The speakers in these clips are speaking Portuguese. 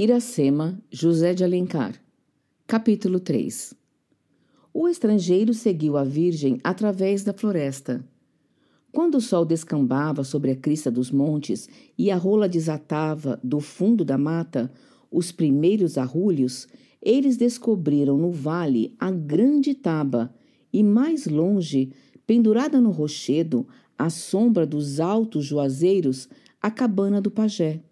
Iracema, José de Alencar. Capítulo 3 O estrangeiro seguiu a Virgem através da floresta. Quando o sol descambava sobre a crista dos montes e a rola desatava do fundo da mata os primeiros arrulhos, eles descobriram no vale a grande taba e, mais longe, pendurada no rochedo, à sombra dos altos juazeiros, a cabana do pajé.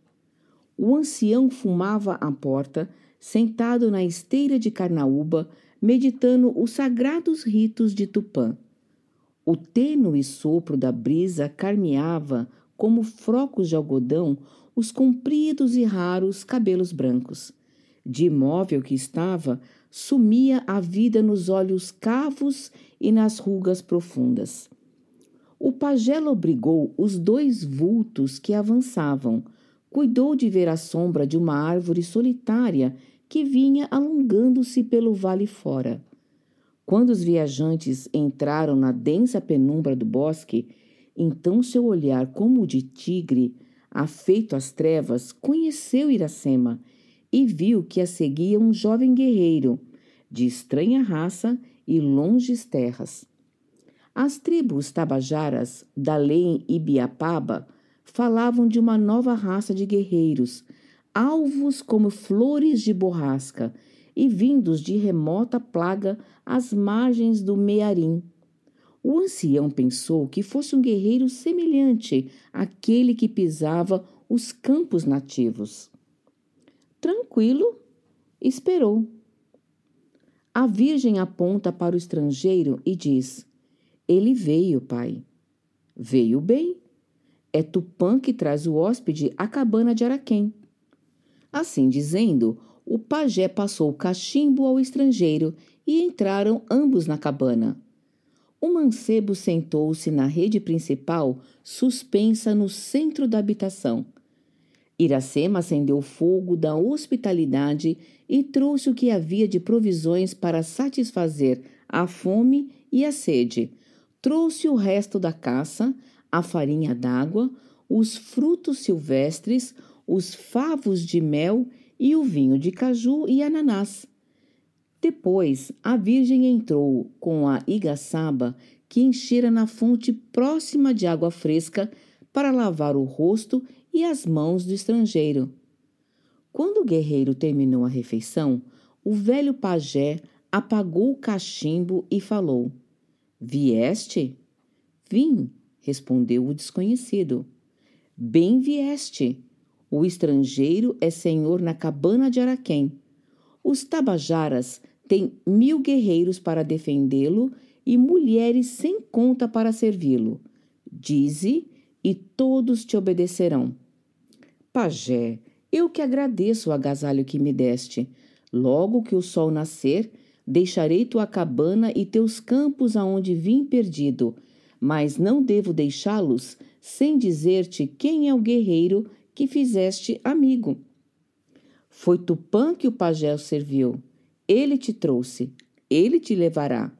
O ancião fumava à porta, sentado na esteira de carnaúba, meditando os sagrados ritos de Tupã. O tênue sopro da brisa carmeava, como frocos de algodão, os compridos e raros cabelos brancos. De imóvel que estava, sumia a vida nos olhos cavos e nas rugas profundas. O pajé obrigou os dois vultos que avançavam, cuidou de ver a sombra de uma árvore solitária que vinha alongando-se pelo vale fora. Quando os viajantes entraram na densa penumbra do bosque, então seu olhar como o de tigre, afeito às trevas, conheceu Iracema e viu que a seguia um jovem guerreiro, de estranha raça e longes terras. As tribos tabajaras da lei Ibiapaba falavam de uma nova raça de guerreiros, alvos como flores de borrasca e vindos de remota plaga às margens do Mearim. O ancião pensou que fosse um guerreiro semelhante àquele que pisava os campos nativos. Tranquilo, esperou. A Virgem aponta para o estrangeiro e diz: Ele veio, pai. Veio bem, é Tupã que traz o hóspede à cabana de Araquém. Assim dizendo, o pajé passou o cachimbo ao estrangeiro e entraram ambos na cabana. O mancebo sentou-se na rede principal, suspensa no centro da habitação. Iracema acendeu fogo da hospitalidade e trouxe o que havia de provisões para satisfazer a fome e a sede. Trouxe o resto da caça, a farinha d'água, os frutos silvestres, os favos de mel e o vinho de caju e ananás. Depois, a Virgem entrou com a igaçaba que enchera na fonte próxima de água fresca para lavar o rosto e as mãos do estrangeiro. Quando o guerreiro terminou a refeição, o velho pajé apagou o cachimbo e falou: Vieste? Vim, respondeu o desconhecido. Bem vieste. O estrangeiro é senhor na cabana de Araquém. Os tabajaras têm mil guerreiros para defendê-lo e mulheres sem conta para servi-lo. Dize, e todos te obedecerão. Pajé, eu que agradeço o agasalho que me deste. Logo que o sol nascer, deixarei tua cabana e teus campos aonde vim perdido, mas não devo deixá-los sem dizer-te quem é o guerreiro que fizeste amigo. Foi Tupã que o pajé serviu. Ele te trouxe, ele te levará.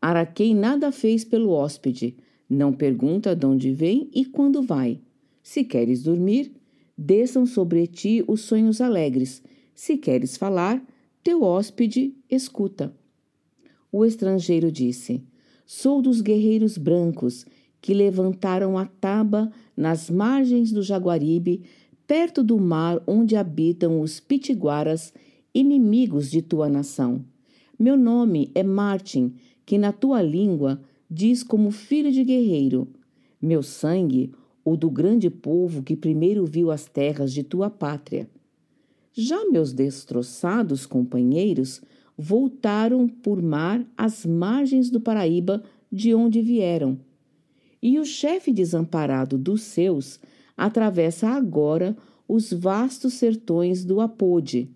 Araquém nada fez pelo hóspede, não pergunta de onde vem e quando vai. Se queres dormir, desçam sobre ti os sonhos alegres. Se queres falar, teu hóspede escuta. O estrangeiro disse: Sou dos guerreiros brancos que levantaram a taba nas margens do Jaguaribe, perto do mar onde habitam os pitiguaras, inimigos de tua nação. Meu nome é Martin, que na tua língua diz como filho de guerreiro. Meu sangue, o do grande povo que primeiro viu as terras de tua pátria. Já meus destroçados companheiros voltaram por mar às margens do Paraíba, de onde vieram. E o chefe desamparado dos seus atravessa agora os vastos sertões do Apode.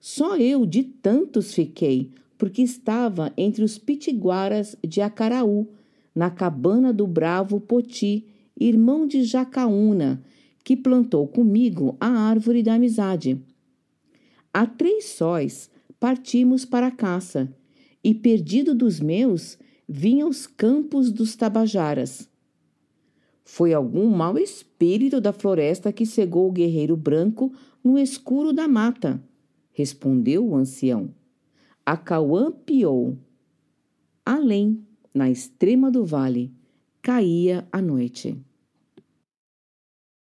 Só eu de tantos fiquei, porque estava entre os pitiguaras de Acaraú, na cabana do bravo Poti, irmão de Jacaúna, que plantou comigo a árvore da amizade. Há três sóis partimos para a caça, e perdido dos meus, vim aos campos dos Tabajaras. Foi algum mau espírito da floresta que cegou o guerreiro branco no escuro da mata, respondeu o ancião. A Cauã piou. Além, na extrema do vale, caía a noite.